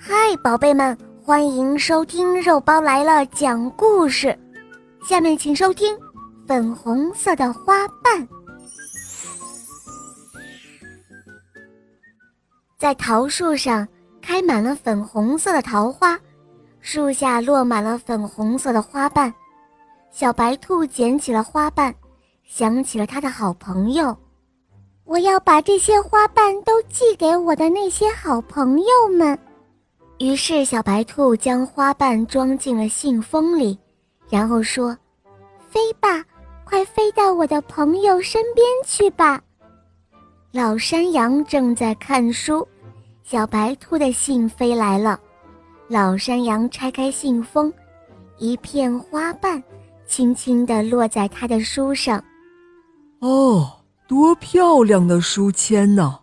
嗨，宝贝们，欢迎收听肉包来了讲故事。下面请收听《粉红色的花瓣》。在桃树上开满了粉红色的桃花，树下落满了粉红色的花瓣。小白兔捡起了花瓣，想起了他的好朋友。我要把这些花瓣都寄给我的那些好朋友们。于是，小白兔将花瓣装进了信封里，然后说：“飞吧，快飞到我的朋友身边去吧。”老山羊正在看书，小白兔的信飞来了。老山羊拆开信封，一片花瓣轻轻地落在他的书上。哦。多漂亮的书签呢！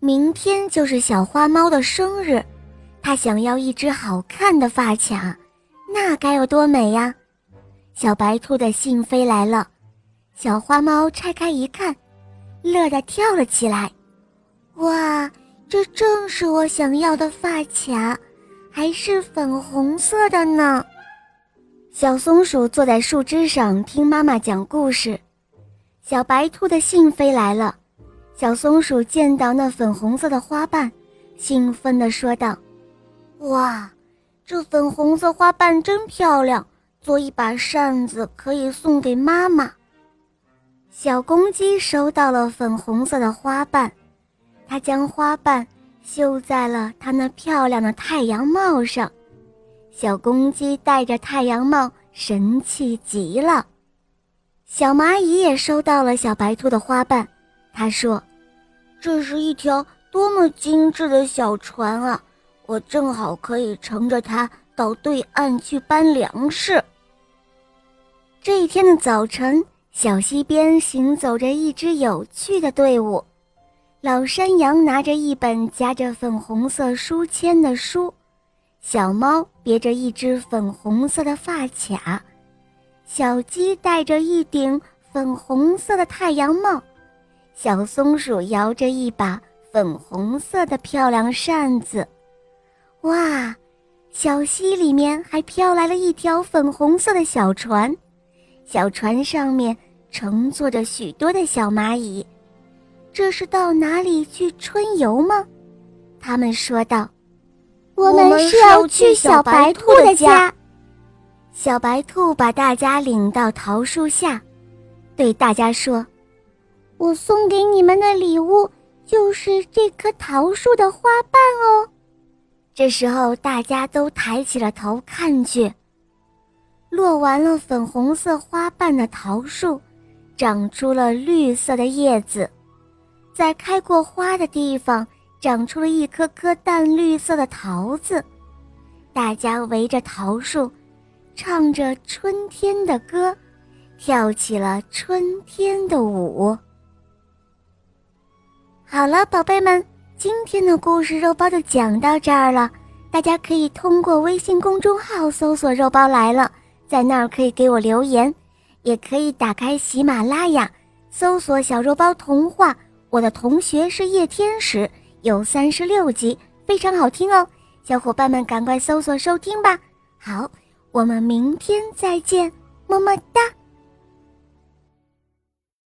明天就是小花猫的生日，他想要一只好看的发卡，那该有多美呀！小白兔的信飞来了，小花猫拆开一看，乐得跳了起来。哇，这正是我想要的发卡，还是粉红色的呢！小松鼠坐在树枝上听妈妈讲故事。小白兔的信飞来了，小松鼠见到那粉红色的花瓣，兴奋地说道：“哇，这粉红色花瓣真漂亮，做一把扇子可以送给妈妈。”小公鸡收到了粉红色的花瓣，它将花瓣绣在了它那漂亮的太阳帽上。小公鸡戴着太阳帽，神气极了。小蚂蚁也收到了小白兔的花瓣，他说：“这是一条多么精致的小船啊！我正好可以乘着它到对岸去搬粮食。”这一天的早晨，小溪边行走着一支有趣的队伍。老山羊拿着一本夹着粉红色书签的书，小猫别着一只粉红色的发卡。小鸡戴着一顶粉红色的太阳帽，小松鼠摇着一把粉红色的漂亮扇子。哇，小溪里面还飘来了一条粉红色的小船，小船上面乘坐着许多的小蚂蚁。这是到哪里去春游吗？他们说道：“我们是要去小白兔的家。”小白兔把大家领到桃树下，对大家说：“我送给你们的礼物就是这棵桃树的花瓣哦。”这时候，大家都抬起了头看去，落完了粉红色花瓣的桃树，长出了绿色的叶子，在开过花的地方，长出了一颗颗淡绿色的桃子。大家围着桃树。唱着春天的歌，跳起了春天的舞。好了，宝贝们，今天的故事肉包就讲到这儿了。大家可以通过微信公众号搜索“肉包来了”，在那儿可以给我留言，也可以打开喜马拉雅搜索“小肉包童话”。我的同学是夜天使，有三十六集，非常好听哦。小伙伴们，赶快搜索收听吧。好。我们明天再见，么么哒。